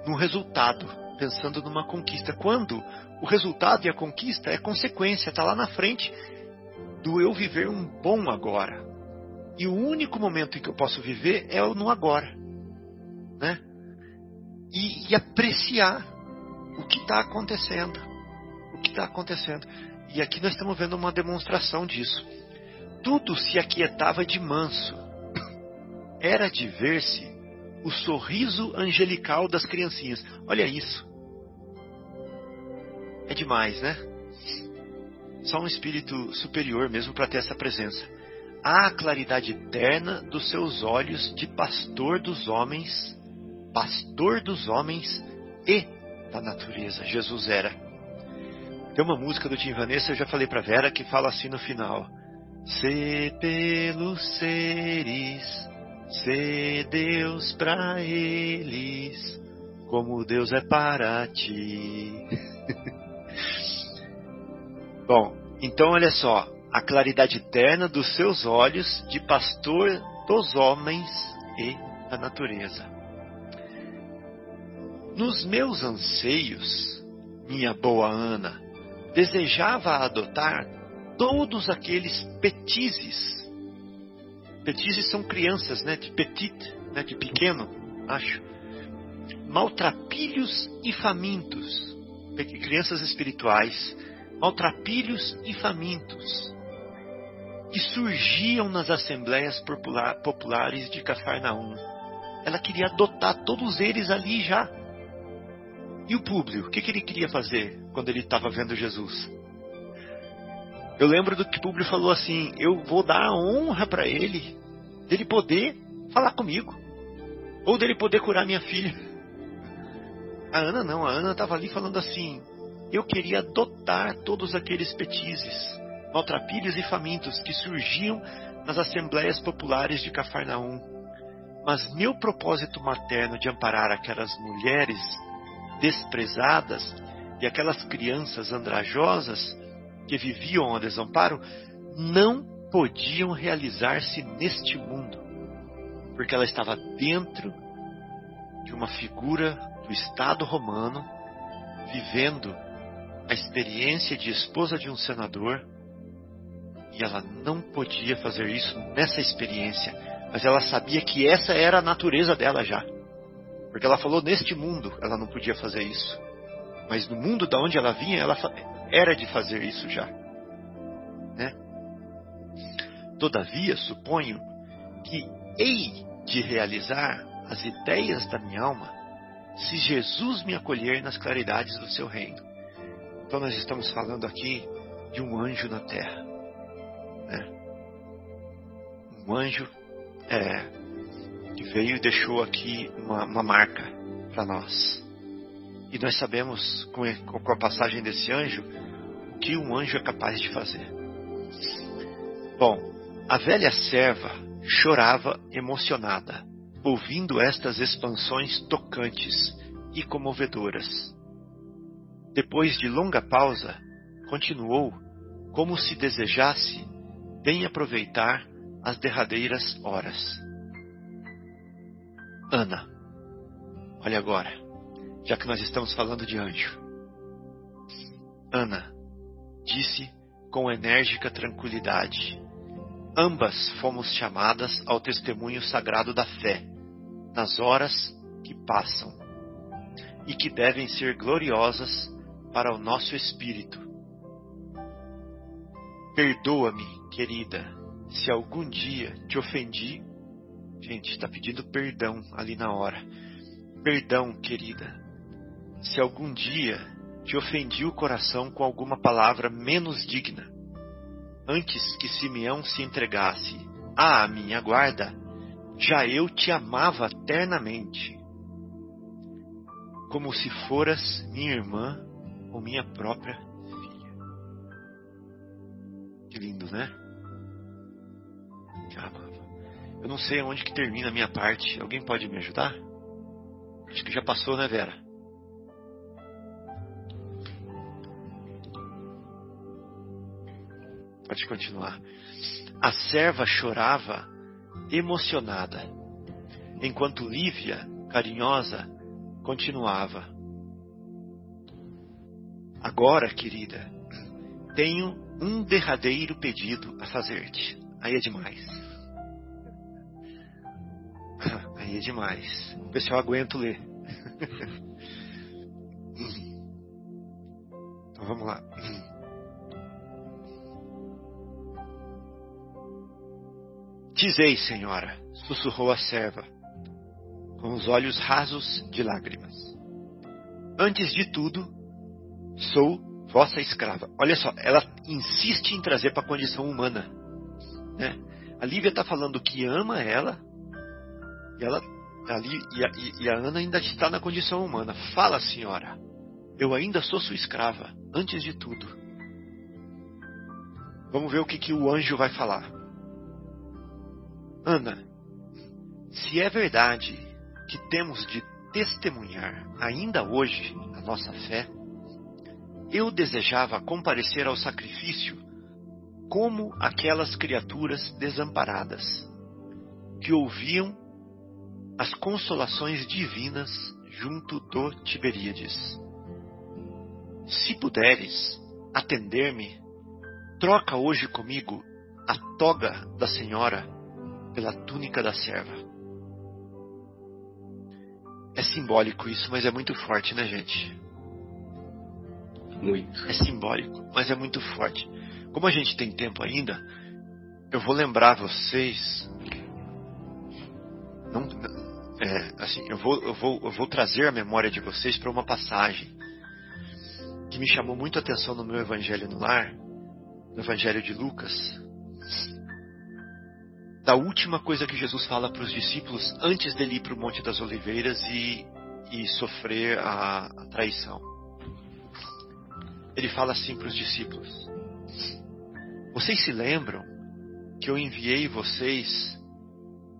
num resultado, pensando numa conquista. Quando o resultado e a conquista é consequência, está lá na frente do eu viver um bom agora. E o único momento em que eu posso viver é o no agora. Né? e, e apreciar o que está acontecendo. O que está acontecendo. E aqui nós estamos vendo uma demonstração disso. Tudo se aquietava de manso. Era de ver-se o sorriso angelical das criancinhas. Olha isso. É demais, né? Só um espírito superior mesmo para ter essa presença. Há a claridade eterna dos seus olhos de pastor dos homens pastor dos homens e da natureza. Jesus era. Tem uma música do Tim Vanessa, eu já falei para Vera, que fala assim no final: Se pelos seres, se Deus para eles, como Deus é para ti. Bom, então olha só, a claridade eterna dos seus olhos de pastor dos homens e da natureza. Nos meus anseios, minha boa Ana, desejava adotar todos aqueles petizes. Petizes são crianças, né? De petit, né? De pequeno, acho. Maltrapilhos e famintos. Crianças espirituais. Maltrapilhos e famintos. Que surgiam nas assembleias populares de Cafarnaum. Ela queria adotar todos eles ali já e o Públio, o que, que ele queria fazer quando ele estava vendo Jesus? Eu lembro do que Públio falou assim: eu vou dar a honra para ele, dele poder falar comigo, ou dele poder curar minha filha. A Ana não, a Ana estava ali falando assim: eu queria adotar todos aqueles petizes, maltrapilhos e famintos que surgiam nas assembleias populares de Cafarnaum. Mas meu propósito materno de amparar aquelas mulheres desprezadas e aquelas crianças andrajosas que viviam ao desamparo não podiam realizar-se neste mundo, porque ela estava dentro de uma figura do Estado romano, vivendo a experiência de esposa de um senador, e ela não podia fazer isso nessa experiência, mas ela sabia que essa era a natureza dela já. Porque ela falou neste mundo ela não podia fazer isso. Mas no mundo da onde ela vinha, ela era de fazer isso já. Né? Todavia, suponho que hei de realizar as ideias da minha alma se Jesus me acolher nas claridades do seu reino. Então nós estamos falando aqui de um anjo na terra. Um anjo é, que veio e deixou aqui uma, uma marca para nós. E nós sabemos, com a passagem desse anjo, o que um anjo é capaz de fazer. Bom, a velha serva chorava emocionada, ouvindo estas expansões tocantes e comovedoras. Depois de longa pausa, continuou, como se desejasse bem aproveitar as derradeiras horas. Ana, olha agora, já que nós estamos falando de anjo. Ana disse com enérgica tranquilidade: Ambas fomos chamadas ao testemunho sagrado da fé, nas horas que passam, e que devem ser gloriosas para o nosso espírito. Perdoa-me, querida, se algum dia te ofendi. Gente, está pedindo perdão ali na hora. Perdão, querida, se algum dia te ofendi o coração com alguma palavra menos digna. Antes que Simeão se entregasse à minha guarda, já eu te amava ternamente, como se foras minha irmã ou minha própria filha. Que lindo, né? Eu não sei onde que termina a minha parte. Alguém pode me ajudar? Acho que já passou, né, Vera? Pode continuar. A serva chorava emocionada, enquanto Lívia, carinhosa, continuava. Agora, querida, tenho um derradeiro pedido a fazer-te. Aí é demais. Aí é demais. O pessoal aguenta ler. Então vamos lá. Dizei, senhora, sussurrou a serva, com os olhos rasos de lágrimas. Antes de tudo, sou vossa escrava. Olha só, ela insiste em trazer para a condição humana. Né? A Lívia está falando que ama ela, e, ela, e, a, e a Ana ainda está na condição humana. Fala, senhora, eu ainda sou sua escrava, antes de tudo. Vamos ver o que, que o anjo vai falar. Ana, se é verdade que temos de testemunhar ainda hoje a nossa fé, eu desejava comparecer ao sacrifício como aquelas criaturas desamparadas que ouviam as consolações divinas junto do Tiberíades. Se puderes atender-me, troca hoje comigo a toga da senhora pela túnica da serva. É simbólico isso, mas é muito forte, né, gente? Muito. É simbólico, mas é muito forte. Como a gente tem tempo ainda, eu vou lembrar vocês. Não, é, assim, eu vou, eu, vou, eu vou trazer a memória de vocês para uma passagem que me chamou muito a atenção no meu Evangelho no Lar, no Evangelho de Lucas, da última coisa que Jesus fala para os discípulos antes dele ir para o Monte das Oliveiras e, e sofrer a, a traição. Ele fala assim para os discípulos: Vocês se lembram que eu enviei vocês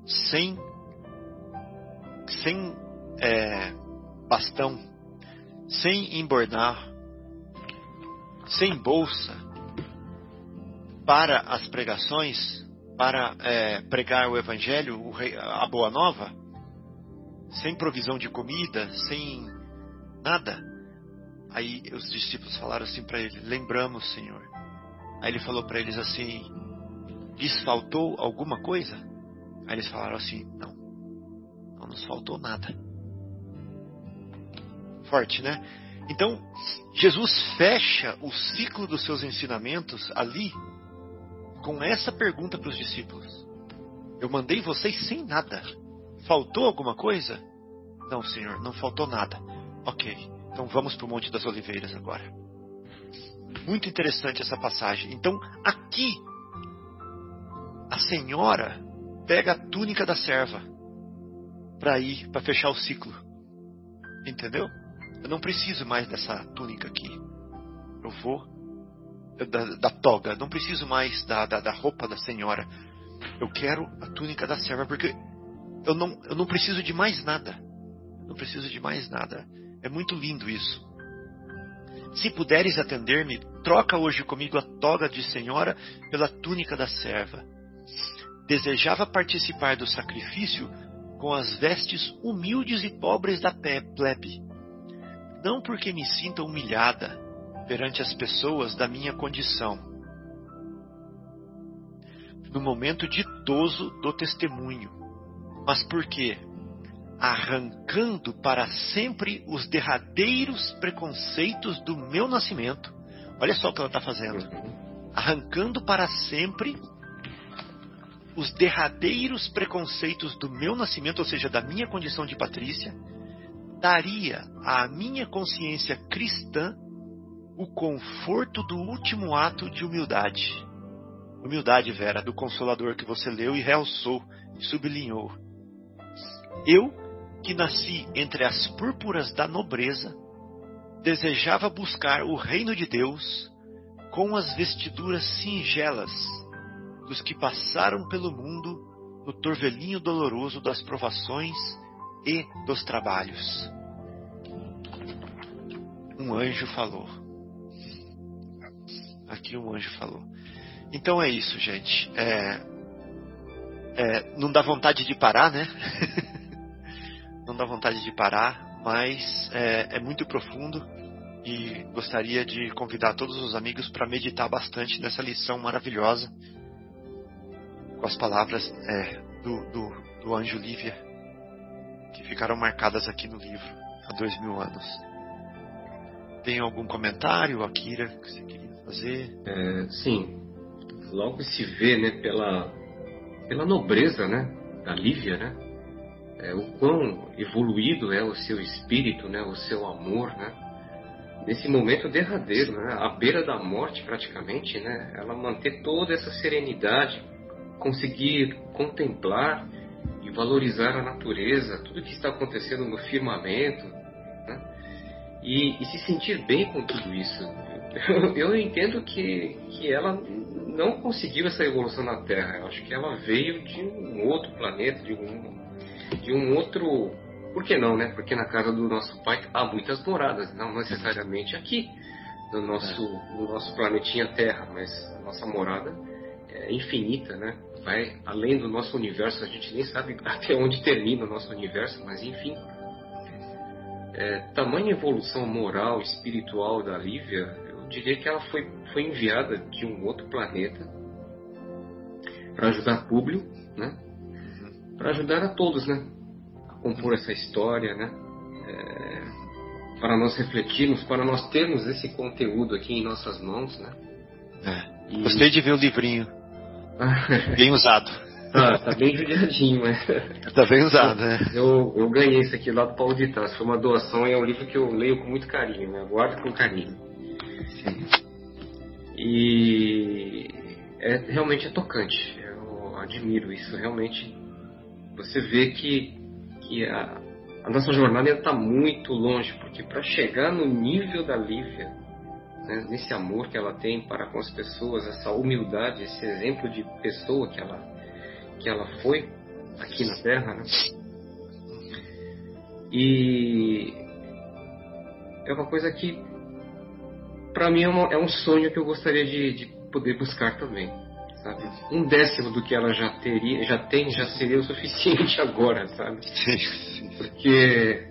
sem, sem é, bastão, sem embornar, sem bolsa para as pregações? para é, pregar o Evangelho, o rei, a Boa Nova, sem provisão de comida, sem nada. Aí os discípulos falaram assim para ele: Lembramos, Senhor. Aí ele falou para eles assim: Lhes faltou alguma coisa? Aí eles falaram assim: Não, não nos faltou nada. Forte, né? Então, Jesus fecha o ciclo dos seus ensinamentos ali com essa pergunta para os discípulos: Eu mandei vocês sem nada. Faltou alguma coisa? Não, Senhor, não faltou nada. Ok, então vamos para o Monte das Oliveiras agora. Muito interessante essa passagem. Então, aqui, a senhora pega a túnica da serva para ir, para fechar o ciclo. Entendeu? Eu não preciso mais dessa túnica aqui. Eu vou da, da toga, não preciso mais da, da, da, roupa da senhora. Eu quero a túnica da serva, porque eu não, eu não preciso de mais nada. Não preciso de mais nada. É muito lindo isso. Se puderes atender-me, troca hoje comigo a toga de senhora pela túnica da serva. Desejava participar do sacrifício com as vestes humildes e pobres da plebe, não porque me sinta humilhada perante as pessoas da minha condição. No momento ditoso do testemunho, mas porque, arrancando para sempre os derradeiros preconceitos do meu nascimento, olha só o que ela está fazendo, arrancando para sempre os derradeiros preconceitos do meu nascimento, ou seja, da minha condição de Patrícia, daria à minha consciência cristã o conforto do último ato de humildade. Humildade, Vera, do Consolador que você leu e realçou e sublinhou. Eu, que nasci entre as púrpuras da nobreza, desejava buscar o reino de Deus com as vestiduras singelas dos que passaram pelo mundo no torvelinho doloroso das provações e dos trabalhos. Um anjo falou. Aqui um anjo falou. Então é isso, gente. É, é, não dá vontade de parar, né? não dá vontade de parar, mas é, é muito profundo e gostaria de convidar todos os amigos para meditar bastante nessa lição maravilhosa com as palavras é, do, do, do anjo Lívia, que ficaram marcadas aqui no livro há dois mil anos. Tem algum comentário, Akira, que você queria fazer? É, sim, logo se vê, né, pela, pela nobreza, né, da Lívia, né, é, o quão evoluído é o seu espírito, né, o seu amor, né, nesse momento derradeiro, né, à beira da morte praticamente, né, ela manter toda essa serenidade, conseguir contemplar e valorizar a natureza, tudo que está acontecendo no firmamento, né? e, e, se sentir bem com tudo isso. Eu, eu entendo que, que ela não conseguiu essa evolução na Terra. Eu acho que ela veio de um outro planeta, de um, de um outro. Por que não, né? Porque na casa do nosso pai há muitas moradas, não necessariamente aqui, no nosso, no nosso planetinha Terra, mas a nossa morada é infinita, né? Vai além do nosso universo, a gente nem sabe até onde termina o nosso universo, mas enfim. É, tamanha evolução moral, espiritual da Lívia, eu diria que ela foi, foi enviada de um outro planeta para ajudar Públio, né? Para ajudar a todos, né? A compor essa história, né? É, para nós refletirmos, para nós termos esse conteúdo aqui em nossas mãos, né? É. E... Gostei de ver o livrinho. Bem usado. Ah, tá bem judiadinho, né? Tá bem usado, né? Eu, eu ganhei isso aqui lá do Paulo de Tarso. Foi uma doação e é um livro que eu leio com muito carinho, né? Guardo com carinho. Sim. E é, realmente é tocante. Eu admiro isso. Realmente você vê que, que a, a nossa jornada está muito longe, porque para chegar no nível da Lívia, né, nesse amor que ela tem para com as pessoas, essa humildade, esse exemplo de pessoa que ela, que ela foi aqui na Terra. Né? E é uma coisa que, para mim, é, uma, é, um sonho que eu gostaria de, de poder buscar também. Sabe? Um décimo do que ela já teria, já tem, já seria o suficiente agora, sabe? Porque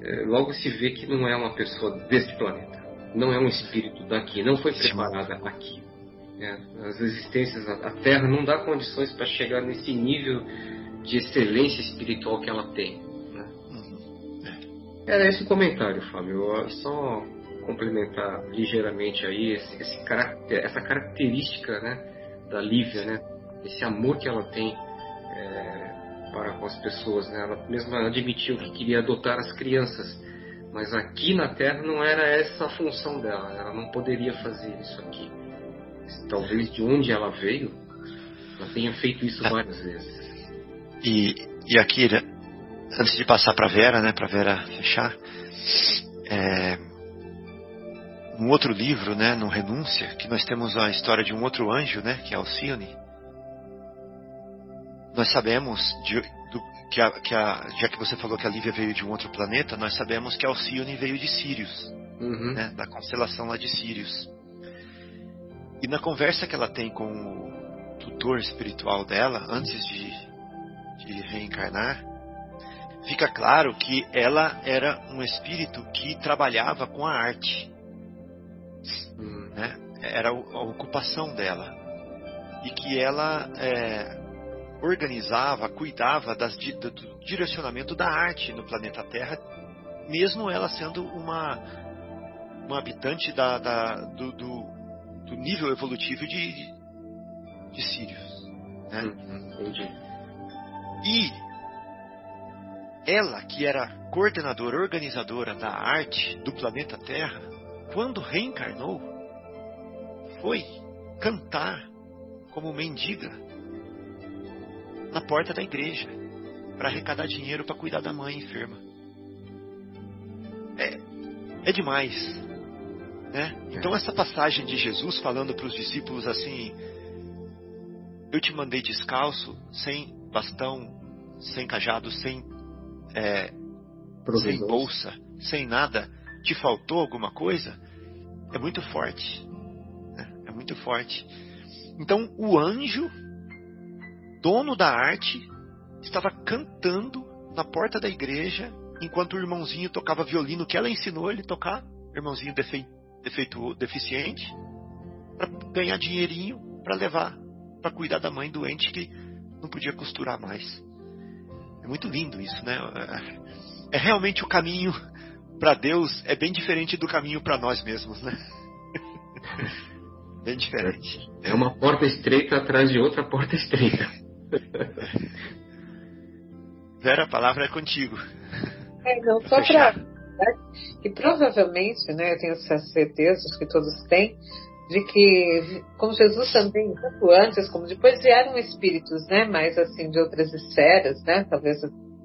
é, logo se vê que não é uma pessoa deste planeta não é um espírito daqui, não foi preparada aqui. É, as existências, a Terra não dá condições para chegar nesse nível de excelência espiritual que ela tem. Né? Uhum. Era esse o comentário, Fábio. Eu só complementar ligeiramente aí esse, esse essa característica né, da Lívia, né, esse amor que ela tem é, para com as pessoas. Né? Ela mesma admitiu que queria adotar as crianças mas aqui na Terra não era essa a função dela. Ela não poderia fazer isso aqui. Talvez de onde ela veio, ela tenha feito isso várias vezes. E, e aqui, antes de passar para Vera, né, para Vera fechar, é, um outro livro, né, no Renúncia, que nós temos a história de um outro anjo, né, que é Alcione. Nós sabemos de, que, a, que a, já que você falou que a Lívia veio de um outro planeta, nós sabemos que Alcione veio de Sirius, uhum. né, da constelação lá de Sirius. E na conversa que ela tem com o tutor espiritual dela, antes de, de reencarnar, fica claro que ela era um espírito que trabalhava com a arte. Hum? Era a ocupação dela. E que ela é, organizava, cuidava das, do direcionamento da arte no planeta Terra, mesmo ela sendo uma, uma habitante da, da do, do, do, nível evolutivo de, de Sirius. Né? Uhum, entendi. E ela, que era coordenadora, organizadora da arte do planeta Terra, quando reencarnou, foi cantar como mendiga na porta da igreja para arrecadar dinheiro para cuidar da mãe enferma. É, é demais. Né? Então, essa passagem de Jesus falando para os discípulos assim: Eu te mandei descalço, sem bastão, sem cajado, sem é, sem bolsa, sem nada, te faltou alguma coisa, é muito forte. É muito forte. Então o anjo, dono da arte, estava cantando na porta da igreja enquanto o irmãozinho tocava violino que ela ensinou ele tocar, irmãozinho defe, defeito, deficiente, para ganhar dinheirinho para levar para cuidar da mãe doente que não podia costurar mais. É muito lindo isso, né? É, é realmente o caminho para Deus é bem diferente do caminho para nós mesmos, né? bem diferente. É uma porta estreita atrás de outra porta estreita. Vera, a palavra é contigo. É, não, só para que provavelmente, né, eu tenho essas certezas que todos têm, de que, como Jesus também, tanto antes como depois, vieram espíritos, né, mais assim, de outras esferas, né, talvez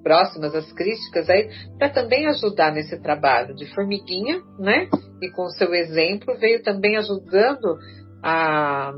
próximas às críticas, aí, para também ajudar nesse trabalho de formiguinha, né, e com o seu exemplo veio também ajudando a,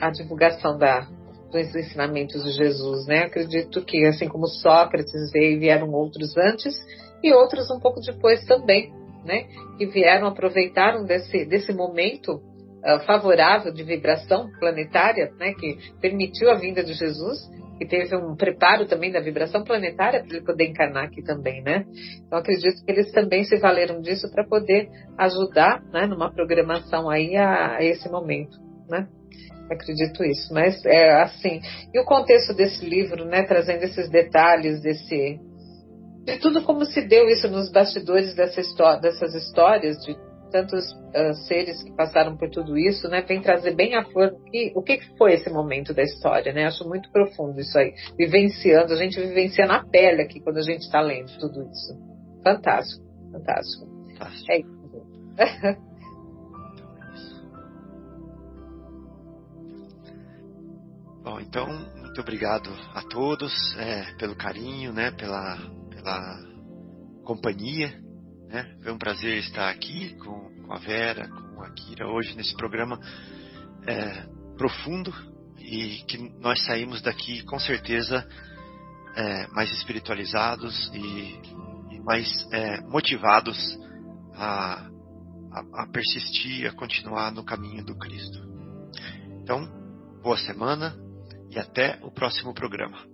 a divulgação da, dos ensinamentos de Jesus, né, acredito que, assim como Sócrates veio, vieram outros antes, e outros um pouco depois também, né, que vieram, aproveitaram desse, desse momento uh, favorável de vibração planetária, né, que permitiu a vinda de Jesus, que teve um preparo também da vibração planetária para ele poder encarnar aqui também, né? Então acredito que eles também se valeram disso para poder ajudar, né, numa programação aí a, a esse momento, né? acredito isso. Mas é assim. E o contexto desse livro, né, trazendo esses detalhes desse de tudo como se deu isso nos bastidores dessa história, dessas histórias de tantos uh, seres que passaram por tudo isso, né, vem trazer bem à flor o que, foi esse momento da história, né? Acho muito profundo isso aí, vivenciando, a gente vivencia na pele aqui quando a gente está lendo tudo isso. Fantástico, fantástico. fantástico. É isso. Bom, então muito obrigado a todos é, pelo carinho, né, pela, pela companhia né? Foi um prazer estar aqui com, com a Vera, com a Kira hoje nesse programa é, profundo e que nós saímos daqui com certeza é, mais espiritualizados e, e mais é, motivados a, a, a persistir, a continuar no caminho do Cristo. Então, boa semana e até o próximo programa.